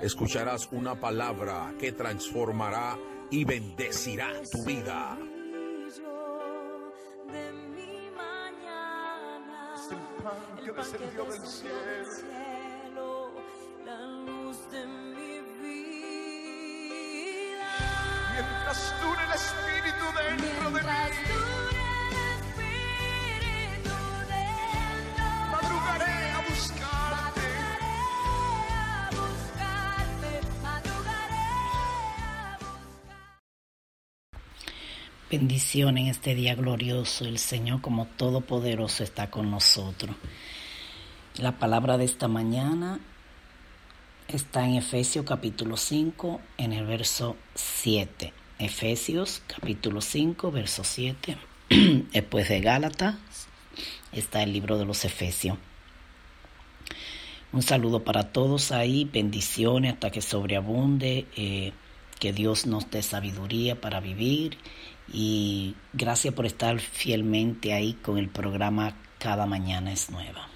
Escucharás una palabra que transformará y bendecirá tu vida. de mi mañana. Es el pan que descendió del cielo. la luz de mi vida. Mientras dure el Espíritu dentro de mí, Bendición en este día glorioso. El Señor como Todopoderoso está con nosotros. La palabra de esta mañana está en Efesios capítulo 5 en el verso 7. Efesios capítulo 5 verso 7. Después de Gálatas está el libro de los Efesios. Un saludo para todos ahí, bendiciones hasta que sobreabunde, eh, que Dios nos dé sabiduría para vivir y gracias por estar fielmente ahí con el programa Cada Mañana es Nueva.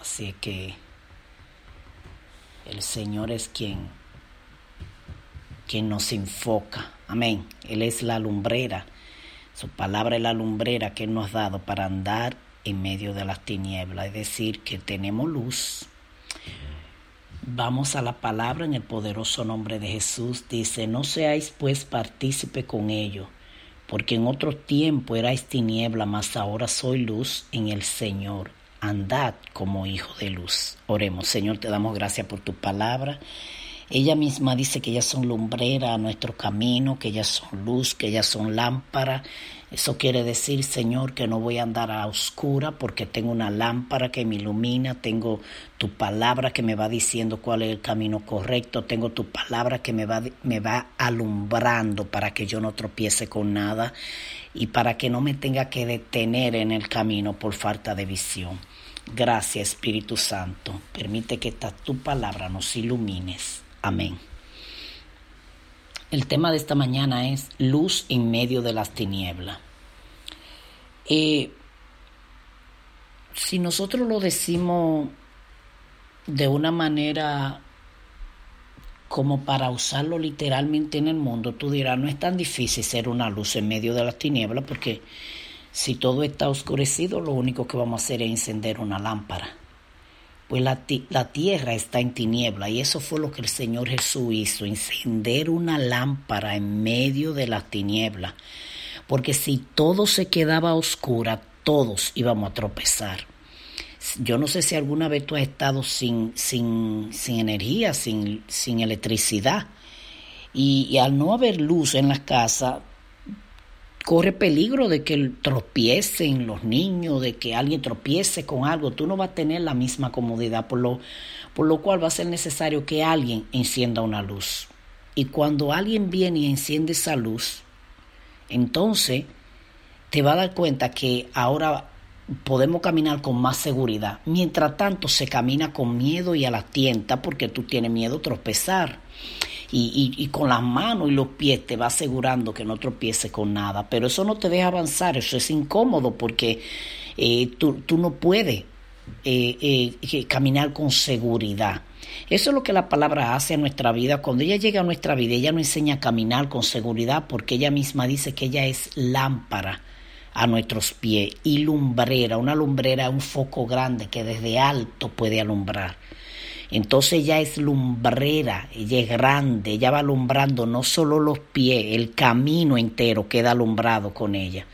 Así que el Señor es quien, quien nos enfoca. Amén. Él es la lumbrera. Su palabra es la lumbrera que Él nos ha dado para andar en medio de las tinieblas. Es decir, que tenemos luz. Vamos a la palabra en el poderoso nombre de Jesús. Dice, no seáis pues partícipe con ellos, porque en otro tiempo erais tiniebla, mas ahora soy luz en el Señor. Andad como hijo de luz. Oremos, Señor, te damos gracias por tu palabra. Ella misma dice que ellas son lumbrera a nuestro camino, que ellas son luz, que ellas son lámpara. Eso quiere decir, Señor, que no voy a andar a oscura porque tengo una lámpara que me ilumina, tengo tu palabra que me va diciendo cuál es el camino correcto, tengo tu palabra que me va, me va alumbrando para que yo no tropiece con nada y para que no me tenga que detener en el camino por falta de visión. Gracias, Espíritu Santo. Permite que esta tu palabra nos ilumines. Amén. El tema de esta mañana es luz en medio de las tinieblas. Eh, si nosotros lo decimos de una manera como para usarlo literalmente en el mundo, tú dirás, no es tan difícil ser una luz en medio de las tinieblas porque si todo está oscurecido, lo único que vamos a hacer es encender una lámpara. Pues la, la tierra está en tiniebla y eso fue lo que el Señor Jesús hizo, encender una lámpara en medio de las tinieblas. Porque si todo se quedaba oscura, todos íbamos a tropezar. Yo no sé si alguna vez tú has estado sin, sin, sin energía, sin, sin electricidad. Y, y al no haber luz en las casas, corre peligro de que tropiecen los niños, de que alguien tropiece con algo. Tú no vas a tener la misma comodidad, por lo, por lo cual va a ser necesario que alguien encienda una luz. Y cuando alguien viene y enciende esa luz, entonces te va a dar cuenta que ahora podemos caminar con más seguridad. Mientras tanto, se camina con miedo y a la tienta porque tú tienes miedo a tropezar. Y, y, con las manos y los pies te va asegurando que no tropiece con nada. Pero eso no te deja avanzar, eso es incómodo porque eh, tú, tú, no puedes eh, eh, caminar con seguridad. Eso es lo que la palabra hace a nuestra vida. Cuando ella llega a nuestra vida, ella nos enseña a caminar con seguridad porque ella misma dice que ella es lámpara a nuestros pies y lumbrera. Una lumbrera un foco grande que desde alto puede alumbrar. Entonces ella es lumbrera, ella es grande, ella va alumbrando no solo los pies, el camino entero queda alumbrado con ella.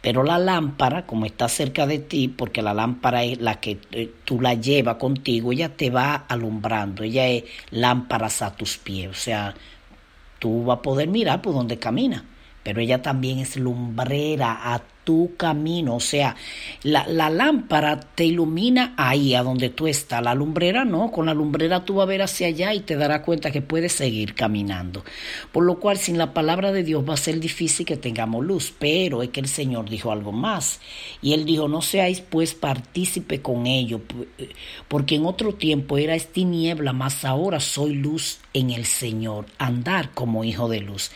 Pero la lámpara, como está cerca de ti, porque la lámpara es la que eh, tú la llevas contigo, ella te va alumbrando, ella es lámparas a tus pies, o sea, tú vas a poder mirar por donde camina, pero ella también es lumbrera a tu camino. O sea, la, la, lámpara te ilumina ahí, a donde tú estás. La lumbrera no, con la lumbrera tú vas a ver hacia allá y te darás cuenta que puedes seguir caminando. Por lo cual, sin la palabra de Dios va a ser difícil que tengamos luz. Pero es que el Señor dijo algo más. Y Él dijo, no seáis pues partícipe con ello, porque en otro tiempo erais tiniebla, mas ahora soy luz en el Señor. Andar como hijo de luz.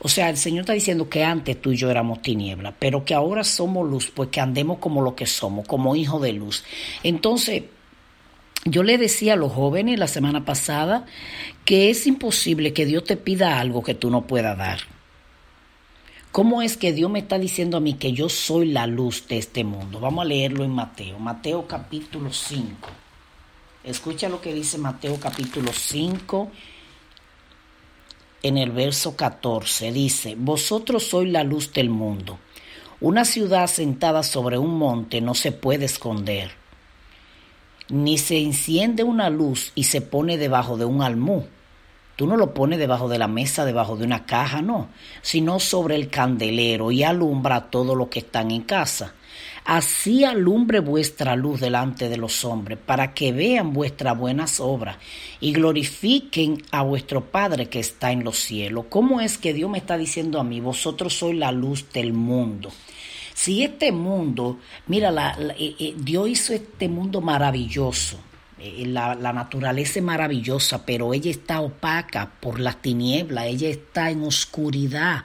O sea, el Señor está diciendo que antes tú y yo éramos tiniebla, pero que ahora somos luz, pues que andemos como lo que somos, como hijos de luz. Entonces, yo le decía a los jóvenes la semana pasada que es imposible que Dios te pida algo que tú no puedas dar. ¿Cómo es que Dios me está diciendo a mí que yo soy la luz de este mundo? Vamos a leerlo en Mateo, Mateo capítulo 5. Escucha lo que dice Mateo capítulo 5 en el verso 14. Dice, Vosotros sois la luz del mundo. Una ciudad sentada sobre un monte no se puede esconder, ni se enciende una luz y se pone debajo de un almú. Tú no lo pones debajo de la mesa, debajo de una caja, no, sino sobre el candelero y alumbra a todos los que están en casa. Así alumbre vuestra luz delante de los hombres, para que vean vuestras buenas obras y glorifiquen a vuestro Padre que está en los cielos. ¿Cómo es que Dios me está diciendo a mí, vosotros sois la luz del mundo? Si este mundo, mira, eh, eh, Dios hizo este mundo maravilloso, la, la, naturaleza es maravillosa, pero ella está opaca por las tinieblas, ella está en oscuridad.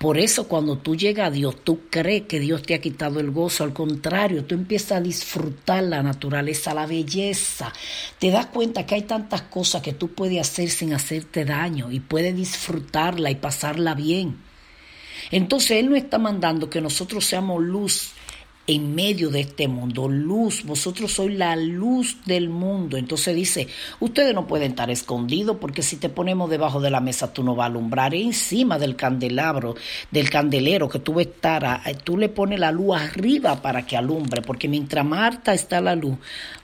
Por eso cuando tú llegas a Dios, tú crees que Dios te ha quitado el gozo. Al contrario, tú empiezas a disfrutar la naturaleza, la belleza. Te das cuenta que hay tantas cosas que tú puedes hacer sin hacerte daño y puedes disfrutarla y pasarla bien. Entonces Él no está mandando que nosotros seamos luz en medio de este mundo, luz, vosotros sois la luz del mundo. Entonces dice, ustedes no pueden estar escondidos porque si te ponemos debajo de la mesa tú no vas a alumbrar, encima del candelabro, del candelero que tú estar, tú le pones la luz arriba para que alumbre, porque mientras Marta está la luz,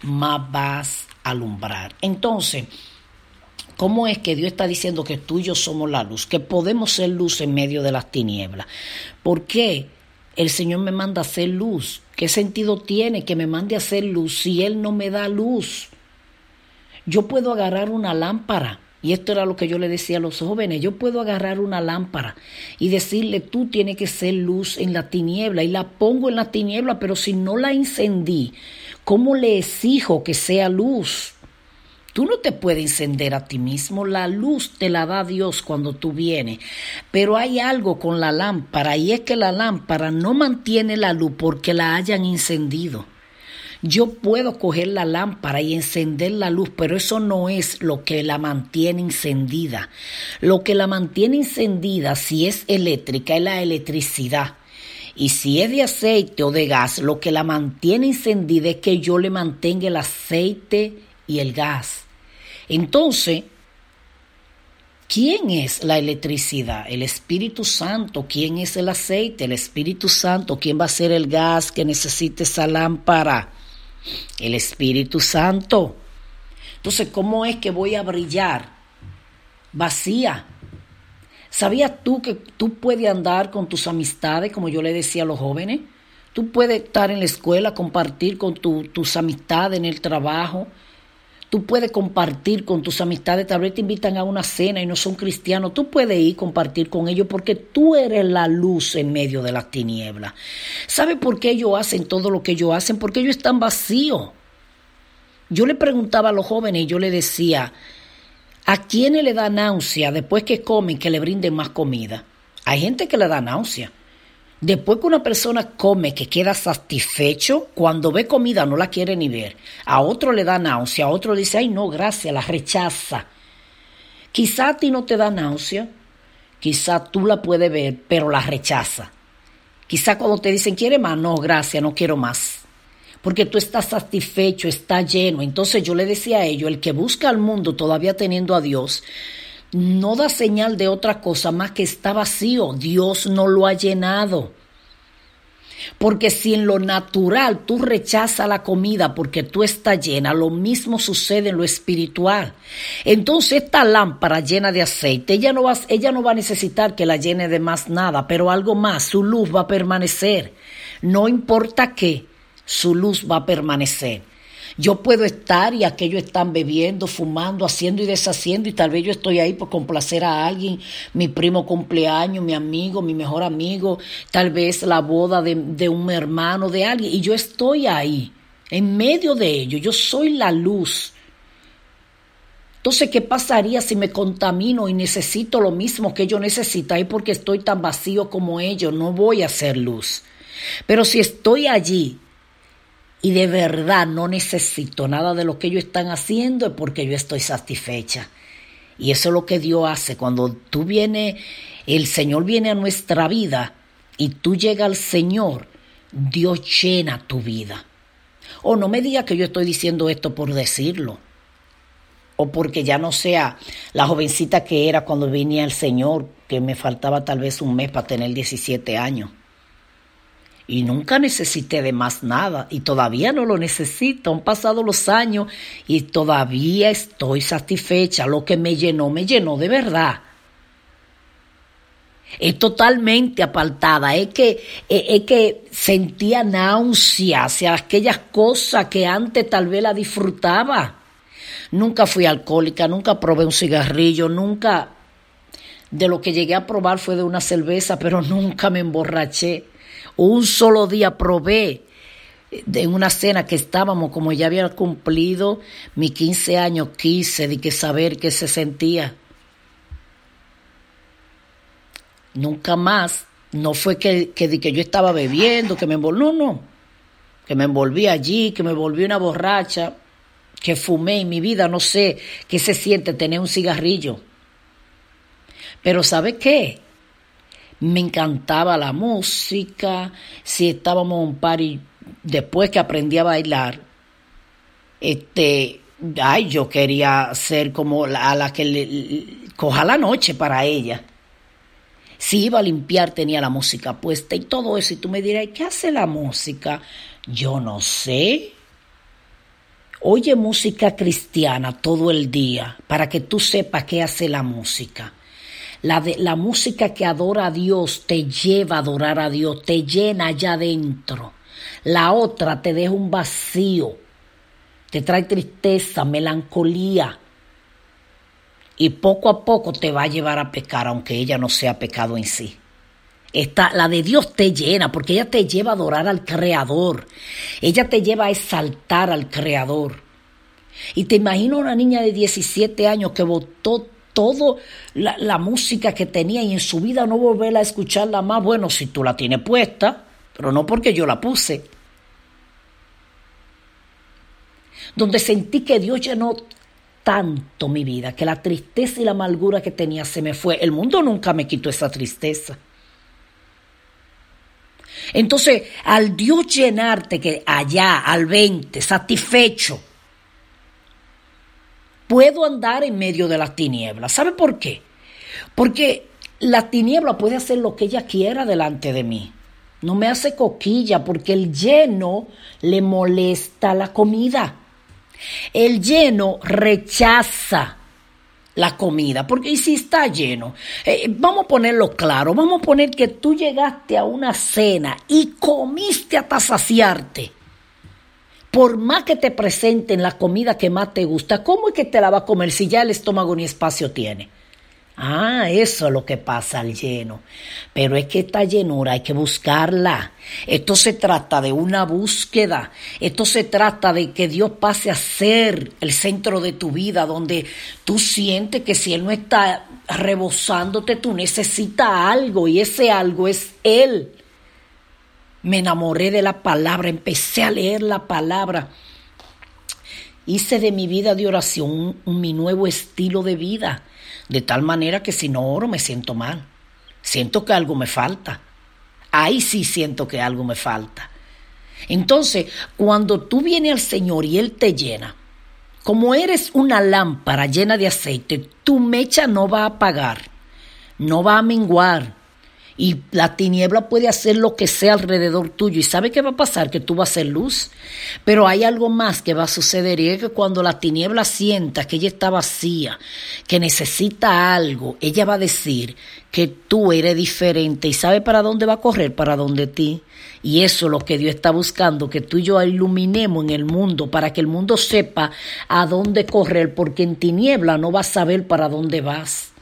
más vas a alumbrar. Entonces, ¿Cómo es que Dios está diciendo que tú y yo somos la luz? Que podemos ser luz en medio de las tinieblas. ¿Por qué? El Señor me manda a hacer luz. ¿Qué sentido tiene que me mande a hacer luz si Él no me da luz? Yo puedo agarrar una lámpara, y esto era lo que yo le decía a los jóvenes, yo puedo agarrar una lámpara y decirle, tú tienes que ser luz en la tiniebla, y la pongo en la tiniebla, pero si no la encendí, ¿cómo le exijo que sea luz? Tú no te puedes encender a ti mismo, la luz te la da Dios cuando tú vienes. Pero hay algo con la lámpara y es que la lámpara no mantiene la luz porque la hayan encendido. Yo puedo coger la lámpara y encender la luz, pero eso no es lo que la mantiene encendida. Lo que la mantiene encendida, si es eléctrica, es la electricidad. Y si es de aceite o de gas, lo que la mantiene encendida es que yo le mantenga el aceite y el gas. Entonces, ¿quién es la electricidad? El Espíritu Santo. ¿Quién es el aceite? El Espíritu Santo. ¿Quién va a ser el gas que necesite esa lámpara? El Espíritu Santo. Entonces, ¿cómo es que voy a brillar? Vacía. ¿Sabías tú que tú puedes andar con tus amistades, como yo le decía a los jóvenes? Tú puedes estar en la escuela, compartir con tus amistades en el trabajo, Tú puedes compartir con tus amistades, tal vez te invitan a una cena y no son cristianos. Tú puedes ir compartir con ellos porque tú eres la luz en medio de las tinieblas. ¿Sabe por qué ellos hacen todo lo que ellos hacen? Porque ellos están vacíos. Yo le preguntaba a los jóvenes y yo le decía, ¿a quiénes le da náusea después que comen que le brinden más comida? Hay gente que le da náusea. Después que una persona come, que queda satisfecho, cuando ve comida no la quiere ni ver. A otro le da náusea, a otro dice, ay no, gracias, la rechaza. Quizá a ti no te da náusea, quizá tú la puedes ver, pero la rechaza. Quizá cuando te dicen, ¿quiere más? No, gracias, no quiero más. Porque tú estás satisfecho, está lleno. Entonces yo le decía a ellos, el que busca al mundo todavía teniendo a Dios, no da señal de otra cosa más que está vacío. Dios no lo ha llenado. Porque si en lo natural tú rechazas la comida porque tú estás llena, lo mismo sucede en lo espiritual. Entonces esta lámpara llena de aceite, ella no, va, ella no va a necesitar que la llene de más nada, pero algo más, su luz va a permanecer. No importa qué, su luz va a permanecer. Yo puedo estar y aquellos están bebiendo, fumando, haciendo y deshaciendo y tal vez yo estoy ahí por complacer a alguien, mi primo cumpleaños, mi amigo, mi mejor amigo, tal vez la boda de, de un hermano, de alguien, y yo estoy ahí, en medio de ello, yo soy la luz. Entonces, ¿qué pasaría si me contamino y necesito lo mismo que ellos necesitan y porque estoy tan vacío como ellos? No voy a ser luz. Pero si estoy allí y de verdad no necesito nada de lo que ellos están haciendo porque yo estoy satisfecha. Y eso es lo que Dios hace. Cuando tú vienes, el Señor viene a nuestra vida y tú llegas al Señor, Dios llena tu vida. O no me diga que yo estoy diciendo esto por decirlo. O porque ya no sea la jovencita que era cuando venía el Señor, que me faltaba tal vez un mes para tener 17 años y nunca necesité de más nada y todavía no lo necesito. Han pasado los años y todavía estoy satisfecha. Lo que me llenó, me llenó de verdad. Es totalmente apartada. Es que, es que sentía náusea hacia aquellas cosas que antes tal vez la disfrutaba. Nunca fui alcohólica, nunca probé un cigarrillo, nunca. De lo que llegué a probar fue de una cerveza, pero nunca me emborraché un solo día probé de una cena que estábamos, como ya había cumplido mis 15 años, quise de que saber qué se sentía. Nunca más, no fue que, que, que yo estaba bebiendo, que me envolví, no, no, que me envolví allí, que me volví una borracha, que fumé en mi vida, no sé qué se siente tener un cigarrillo. Pero ¿sabe qué? Me encantaba la música, si estábamos en un party después que aprendí a bailar, este, ay, yo quería ser como la, a la que le, coja la noche para ella. Si iba a limpiar tenía la música puesta y todo eso, y tú me dirás, ¿qué hace la música? Yo no sé. Oye música cristiana todo el día para que tú sepas qué hace la música. La, de, la música que adora a Dios te lleva a adorar a Dios, te llena allá adentro. La otra te deja un vacío, te trae tristeza, melancolía. Y poco a poco te va a llevar a pecar, aunque ella no sea pecado en sí. Esta, la de Dios te llena, porque ella te lleva a adorar al Creador. Ella te lleva a exaltar al Creador. Y te imagino una niña de 17 años que votó toda la, música que tenía y en su vida no volverla a escucharla más. Bueno, si tú la tienes puesta, pero no porque yo la puse. Donde sentí que Dios llenó tanto mi vida, que la tristeza y la amargura que tenía se me fue. El mundo nunca me quitó esa tristeza. Entonces, al Dios llenarte que allá, al 20, satisfecho, puedo andar en medio de las tinieblas. ¿Sabe por qué? Porque la tiniebla puede hacer lo que ella quiera delante de mí. No me hace coquilla porque el lleno le molesta la comida. El lleno rechaza la comida, porque si está lleno, eh, vamos a ponerlo claro, vamos a poner que tú llegaste a una cena y comiste hasta saciarte por más que te presenten la comida que más te gusta, ¿cómo es que te la va a comer si ya el estómago ni espacio tiene? Ah, eso es lo que pasa al lleno. Pero es que esta llenura hay que buscarla. Esto se trata de una búsqueda. Esto se trata de que Dios pase a ser el centro de tu vida, donde tú sientes que si Él no está rebosándote, tú necesitas algo y ese algo es Él. Me enamoré de la palabra, empecé a leer la palabra. Hice de mi vida de oración mi nuevo estilo de vida, de tal manera que si no oro me siento mal. Siento que algo me falta. Ahí sí siento que algo me falta. Entonces, cuando tú vienes al Señor y Él te llena, como eres una lámpara llena de aceite, tu mecha no va a apagar, no va a menguar, y la tiniebla puede hacer lo que sea alrededor tuyo. ¿Y sabe qué va a pasar? Que tú vas a ser luz. Pero hay algo más que va a suceder y es que cuando la tiniebla sienta que ella está vacía, que necesita algo, ella va a decir que tú eres diferente y sabe para dónde va a correr, para donde ti. Y eso es lo que Dios está buscando, que tú y yo iluminemos en el mundo para que el mundo sepa a dónde correr, porque en tiniebla no vas a saber para dónde vas.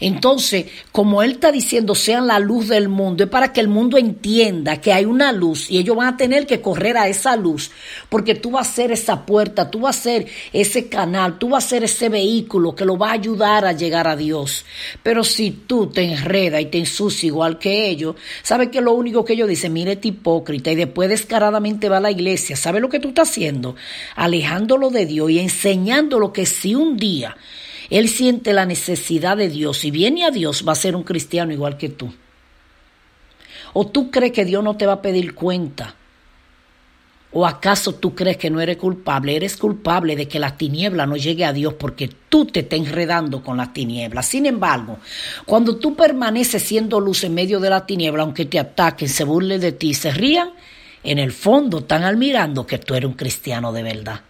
Entonces, como Él está diciendo, sean la luz del mundo, es para que el mundo entienda que hay una luz y ellos van a tener que correr a esa luz, porque tú vas a ser esa puerta, tú vas a ser ese canal, tú vas a ser ese vehículo que lo va a ayudar a llegar a Dios. Pero si tú te enredas y te ensucias igual que ellos, ¿sabes que lo único que ellos dicen? Mire, este hipócrita, y después descaradamente va a la iglesia, ¿sabe lo que tú estás haciendo? Alejándolo de Dios y enseñándolo que si un día él siente la necesidad de Dios y viene a Dios, va a ser un cristiano igual que tú. ¿O tú crees que Dios no te va a pedir cuenta? ¿O acaso tú crees que no eres culpable? Eres culpable de que la tiniebla no llegue a Dios porque tú te estás enredando con la tiniebla. Sin embargo, cuando tú permaneces siendo luz en medio de la tiniebla, aunque te ataquen, se burlen de ti, se rían, en el fondo están admirando que tú eres un cristiano de verdad.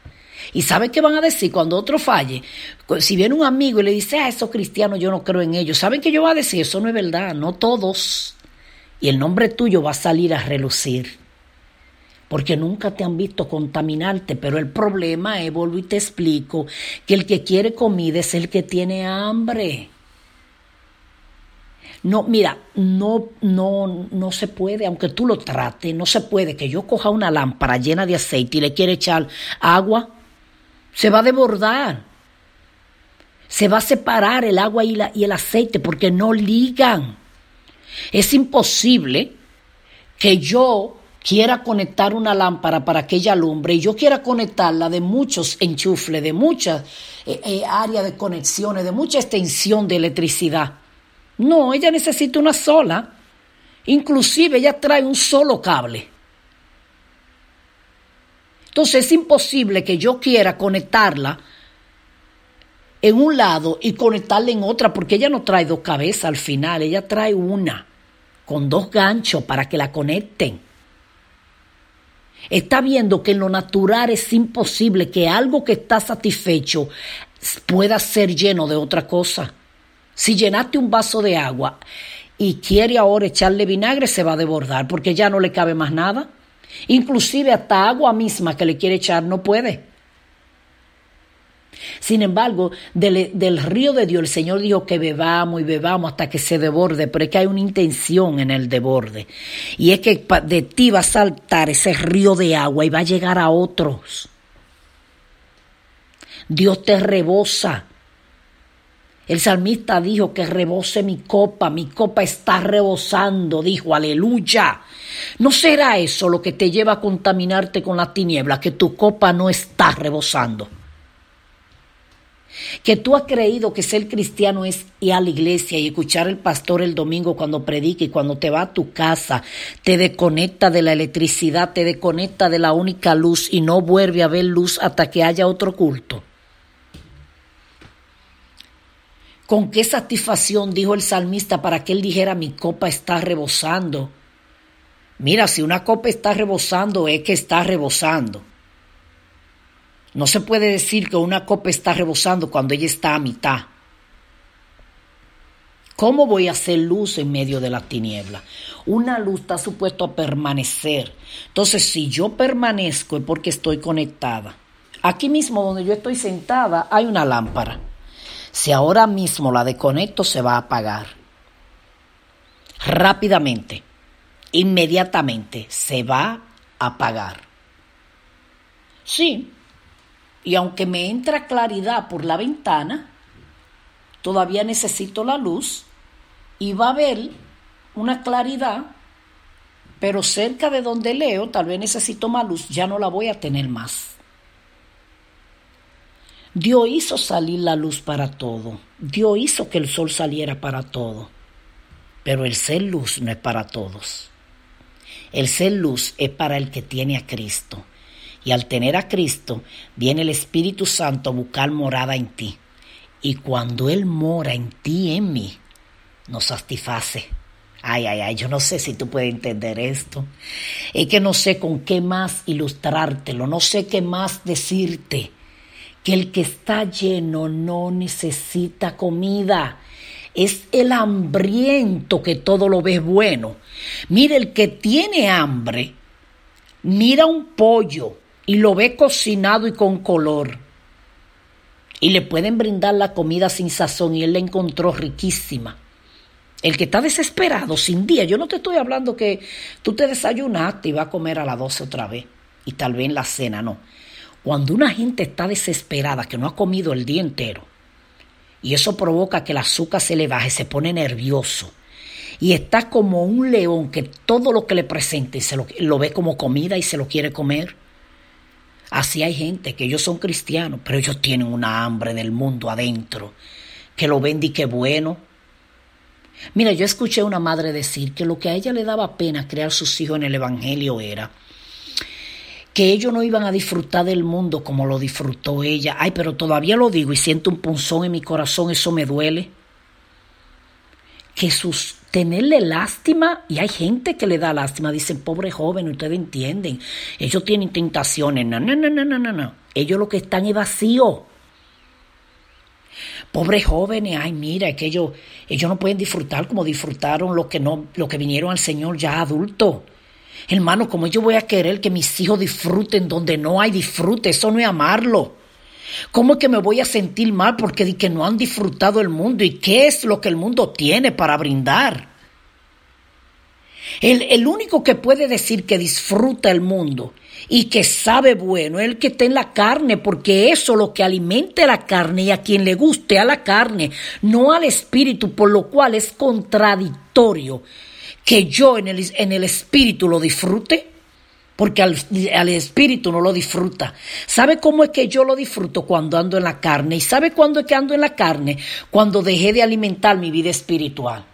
¿Y sabe qué van a decir cuando otro falle? Si viene un amigo y le dice, ah, esos cristianos yo no creo en ellos, ¿saben qué yo va a decir? Eso no es verdad, no todos. Y el nombre tuyo va a salir a relucir. Porque nunca te han visto contaminarte, pero el problema es, vuelvo y te explico, que el que quiere comida es el que tiene hambre. No, mira, no, no, no se puede, aunque tú lo trates, no se puede que yo coja una lámpara llena de aceite y le quiera echar agua se va a desbordar. Se va a separar el agua y, y el aceite porque no ligan. Es imposible que yo quiera conectar una lámpara para que ella alumbre y yo quiera conectarla de muchos enchufles, de muchas eh, eh, áreas de conexiones, de mucha extensión de electricidad. No, ella necesita una sola. Inclusive ella trae un solo cable. Entonces es imposible que yo quiera conectarla en un lado y conectarla en otra, porque ella no trae dos cabezas al final, ella trae una con dos ganchos para que la conecten. Está viendo que en lo natural es imposible que algo que está satisfecho pueda ser lleno de otra cosa. Si llenaste un vaso de agua y quiere ahora echarle vinagre, se va a desbordar porque ya no le cabe más nada. Inclusive hasta agua misma que le quiere echar no puede. Sin embargo, del, río de Dios el Señor dijo que bebamos y bebamos hasta que se deborde, pero es que hay una intención en el deborde. Y es que de ti va a saltar ese río de agua y va a llegar a otros. Dios te rebosa. El salmista dijo que rebose mi copa, mi copa está rebosando, dijo, aleluya. ¿No será eso lo que te lleva a contaminarte con la tiniebla, que tu copa no está rebosando? Que tú has creído que ser cristiano es ir a la iglesia y escuchar al pastor el domingo cuando predica y cuando te va a tu casa, te desconecta de la electricidad, te desconecta de la única luz y no vuelve a ver luz hasta que haya otro culto. ¿Con qué satisfacción dijo el salmista para que él dijera mi copa está rebosando? Mira, si una copa está rebosando, es que está rebosando. No se puede decir que una copa está rebosando cuando ella está a mitad. ¿Cómo voy a hacer luz en medio de la tiniebla? Una luz está supuesto a permanecer. Entonces, si yo permanezco es porque estoy conectada. Aquí mismo donde yo estoy sentada hay una lámpara. Si ahora mismo la desconecto, se va a apagar. Rápidamente inmediatamente se va a apagar. Sí, y aunque me entra claridad por la ventana, todavía necesito la luz y va a haber una claridad pero cerca de donde leo, tal vez necesito más luz, ya no la voy a tener más. Dios hizo salir la luz para todo. Dios hizo que el sol saliera para todo. Pero el ser luz no es para todos. El ser luz es para el que tiene a Cristo. Y al tener a Cristo, viene el Espíritu Santo a buscar morada en ti. Y cuando Él mora en ti en mí, nos satisface. Ay, ay, ay, yo no sé si tú puedes entender esto. Es que no sé con qué más ilustrártelo, no sé qué más decirte. Que el que está lleno no necesita comida. Es el hambriento que todo lo ve bueno. Mira, el que tiene hambre, mira un pollo y lo ve cocinado y con color. Y le pueden brindar la comida sin sazón y él la encontró riquísima. El que está desesperado, sin día, yo no te estoy hablando que tú te desayunaste y vas a comer a las 12 otra vez y tal vez en la cena, no. Cuando una gente está desesperada, que no ha comido el día entero, y eso provoca que el azúcar se le baje, se pone nervioso, y está como un león que todo lo que le presente se lo, ve como comida y se lo quiere comer. Así hay gente que ellos son cristianos, pero ellos tienen una hambre del mundo adentro, que lo ven y que bueno, Mira, yo escuché a una madre decir que lo que a ella le daba pena crear sus hijos en el Evangelio era que ellos no iban a disfrutar del mundo como lo disfrutó ella. Ay, pero todavía lo digo y siento un punzón en mi corazón, eso me duele. Que sus tenerle lástima, y hay gente que le da lástima, dicen, pobre joven, ustedes entienden, ellos tienen tentaciones, no, no, no, no, no, no, ellos lo que están es vacío. Pobres jóvenes, ay, mira, que ellos, ellos no pueden disfrutar como disfrutaron los que, no, los que vinieron al Señor ya adultos. Hermano, como yo voy a querer que mis hijos disfruten donde no hay disfrute? Eso no es amarlo. ¿Cómo es que me voy a sentir mal porque que no han disfrutado el mundo? ¿Y qué es lo que el mundo tiene para brindar? El, el único que puede decir que disfruta el mundo y que sabe bueno, el que está en la carne, porque eso lo que alimente la carne y a quien le guste a la carne, no al espíritu, por lo cual es contradictorio que yo en el, en el espíritu lo disfrute, porque al, al, espíritu no lo disfruta. ¿Sabe cómo es que yo lo disfruto cuando ando en la carne? ¿Y sabe cuándo es que ando en la carne? Cuando dejé de alimentar mi vida espiritual.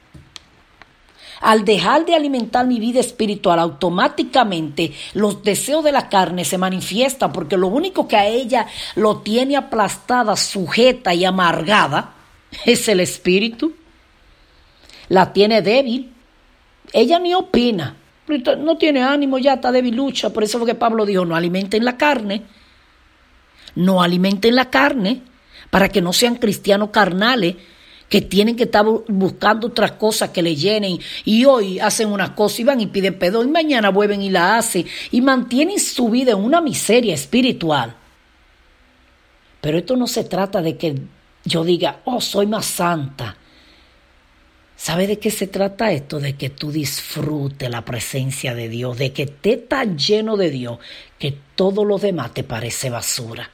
Al dejar de alimentar mi vida espiritual, automáticamente los deseos de la carne se manifiestan porque lo único que a ella lo tiene aplastada, sujeta y amargada es el espíritu. La tiene débil. Ella ni opina. No tiene ánimo, ya está débil, lucha. Por eso fue que Pablo dijo, no alimenten la carne. No alimenten la carne para que no sean cristianos carnales que tienen que estar buscando otras cosas que le llenen y hoy hacen una cosa y van y piden perdón y mañana vuelven y la hacen y mantienen su vida en una miseria espiritual. Pero esto no se trata de que yo diga, oh, soy más santa. ¿Sabe de qué se trata esto? De que tú disfrutes la presencia de Dios, de que estés tan lleno de Dios que todo lo demás te parece basura.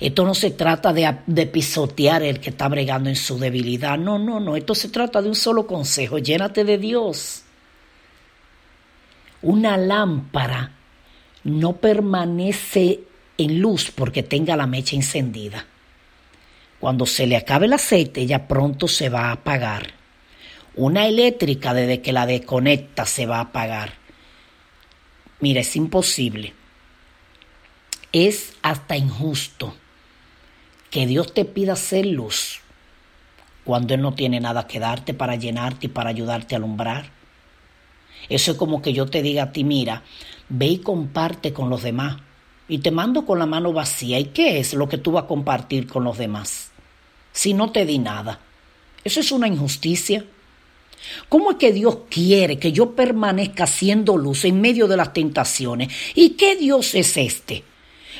Esto no se trata de, pisotear el que está bregando en su debilidad. No, no, no. Esto se trata de un solo consejo. Llénate de Dios. Una lámpara no permanece en luz porque tenga la mecha encendida. Cuando se le acabe el aceite, ella pronto se va a apagar. Una eléctrica, desde que la desconecta, se va a apagar. Mira, es imposible es hasta injusto que Dios te pida ser luz cuando Él no tiene nada que darte para llenarte y para ayudarte a alumbrar. Eso es como que yo te diga a ti, mira, ve y comparte con los demás. Y te mando con la mano vacía. ¿Y qué es lo que tú vas a compartir con los demás? Si no te di nada. Eso es una injusticia. ¿Cómo es que Dios quiere que yo permanezca siendo luz en medio de las tentaciones? ¿Y qué Dios es este?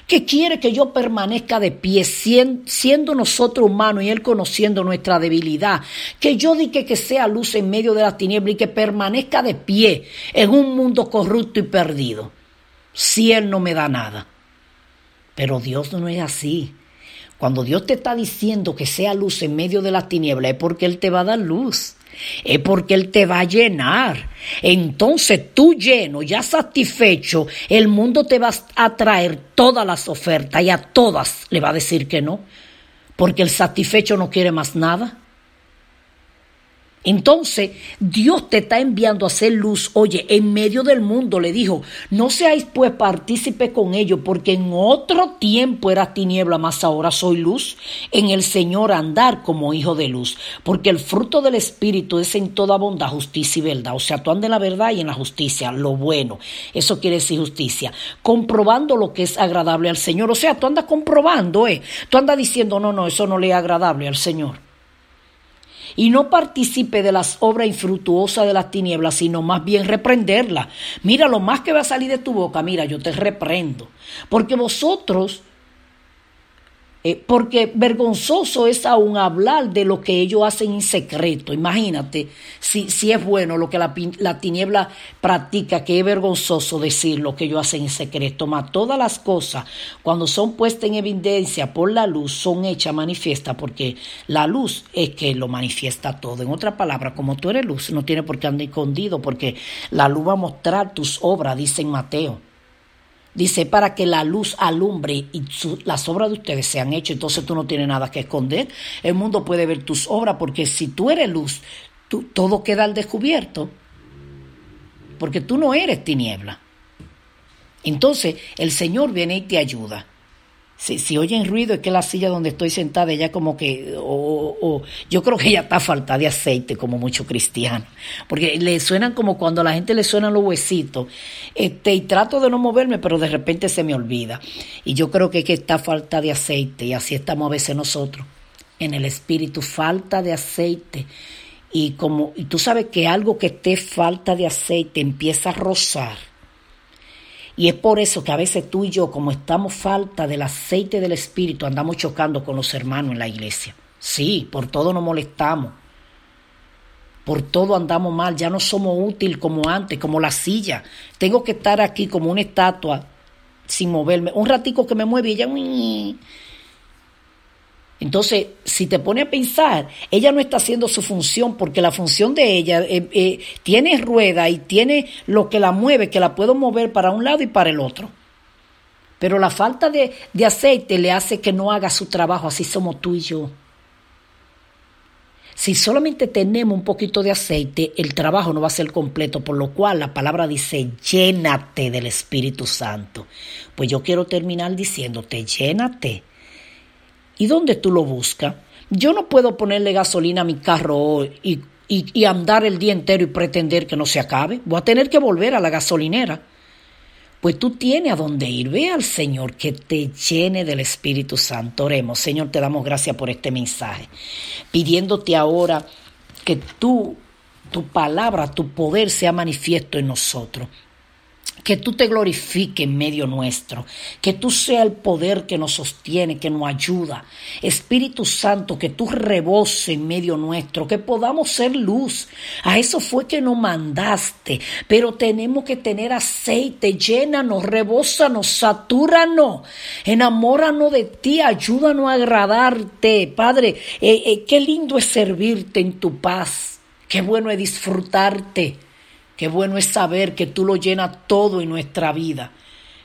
que quiere que yo permanezca de pie, siendo nosotros humanos y Él conociendo nuestra debilidad, que yo diga que sea luz en medio de la tiniebla y que permanezca de pie en un mundo corrupto y perdido, si Él no me da nada. Pero Dios no es así. Cuando Dios te está diciendo que sea luz en medio de la tiniebla es porque Él te va a dar luz. Es porque Él te va a llenar. Entonces tú lleno, ya satisfecho, el mundo te va a traer todas las ofertas y a todas le va a decir que no, porque el satisfecho no quiere más nada. Entonces, Dios te está enviando a hacer luz. Oye, en medio del mundo le dijo, no seáis pues partícipe con ellos, porque en otro tiempo era tiniebla, mas ahora soy luz. En el Señor andar como hijo de luz, porque el fruto del Espíritu es en toda bondad, justicia y verdad. O sea, tú andas en la verdad y en la justicia, lo bueno. Eso quiere decir justicia. Comprobando lo que es agradable al Señor. O sea, tú andas comprobando, ¿eh? Tú andas diciendo, no, no, eso no le es agradable al Señor y no participe de las obras infructuosas de las tinieblas, sino más bien reprenderla. Mira, lo más que va a salir de tu boca, mira, yo te reprendo. Porque vosotros eh, porque vergonzoso es aún hablar de lo que ellos hacen en secreto. Imagínate si, si es bueno lo que la, la, tiniebla practica, que es vergonzoso decir lo que ellos hacen en secreto. Mas todas las cosas, cuando son puestas en evidencia por la luz, son hechas manifiestas, porque la luz es que lo manifiesta todo. En otras palabras, como tú eres luz, no tiene por qué andar escondido, porque la luz va a mostrar tus obras, dice en Mateo. Dice, para que la luz alumbre y las obras de ustedes sean hechas, entonces tú no tienes nada que esconder. El mundo puede ver tus obras porque si tú eres luz, todo queda al descubierto. Porque tú no eres tiniebla. Entonces el Señor viene y te ayuda. Si, si, oyen ruido es que la silla donde estoy sentada ella como que, o, yo creo que ella está falta de aceite como muchos cristianos, porque le suenan como cuando a la gente le suenan los huesitos, este, y trato de no moverme, pero de repente se me olvida. Y yo creo que, es que está falta de aceite, y así estamos a veces nosotros, en el espíritu, falta de aceite. Y como, y tú sabes que algo que esté falta de aceite empieza a rozar y es por eso que a veces tú y yo, como estamos falta del aceite del Espíritu, andamos chocando con los hermanos en la iglesia. Sí, por todo nos molestamos. Por todo andamos mal, ya no somos útiles como antes, como la silla. Tengo que estar aquí como una estatua sin moverme. Un ratico que me mueve y ya entonces, si te pone a pensar, ella no está haciendo su función porque la función de ella eh, eh, tiene rueda y tiene lo que la mueve, que la puedo mover para un lado y para el otro. Pero la falta de, de aceite le hace que no haga su trabajo, así somos tú y yo. Si solamente tenemos un poquito de aceite, el trabajo no va a ser completo, por lo cual la palabra dice, llénate del Espíritu Santo. Pues yo quiero terminar diciéndote, llénate ¿Y dónde tú lo buscas? Yo no puedo ponerle gasolina a mi carro y, y, andar el día entero y pretender que no se acabe. Voy a tener que volver a la gasolinera. Pues tú tienes a dónde ir. Ve al Señor que te llene del Espíritu Santo. Oremos. Señor, te damos gracias por este mensaje. Pidiéndote ahora que tú, tu palabra, tu poder sea manifiesto en nosotros que tú te glorifiques en medio nuestro, que tú sea el poder que nos sostiene, que nos ayuda. Espíritu Santo, que tú reboses en medio nuestro, que podamos ser luz. A eso fue que nos mandaste, pero tenemos que tener aceite, llénanos, rebósanos, satúranos, enamóranos de ti, ayúdanos a agradarte. Padre, eh, eh, qué lindo es servirte en tu paz, qué bueno es disfrutarte. Qué bueno es saber que tú lo llenas todo en nuestra vida.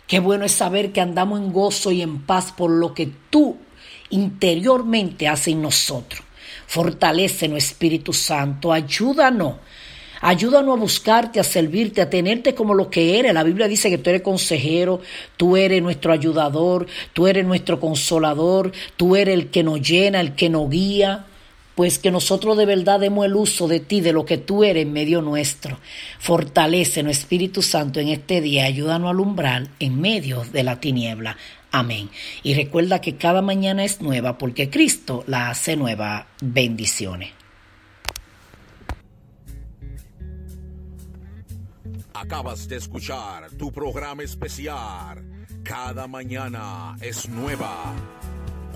Qué bueno es saber que andamos en gozo y en paz por lo que tú interiormente haces en nosotros. Fortalece nuestro Espíritu Santo, ayúdanos. Ayúdanos a buscarte, a servirte, a tenerte como lo que eres. La Biblia dice que tú eres consejero, tú eres nuestro ayudador, tú eres nuestro consolador, tú eres el que nos llena, el que nos guía pues que nosotros de verdad demos el uso de ti, de lo que tú eres en medio nuestro. Fortalece nuestro Espíritu Santo en este día, ayúdanos a alumbrar en medio de la tiniebla. Amén. Y recuerda que cada mañana es nueva porque Cristo la hace nueva. Bendiciones. Acabas de escuchar tu programa especial. Cada mañana es nueva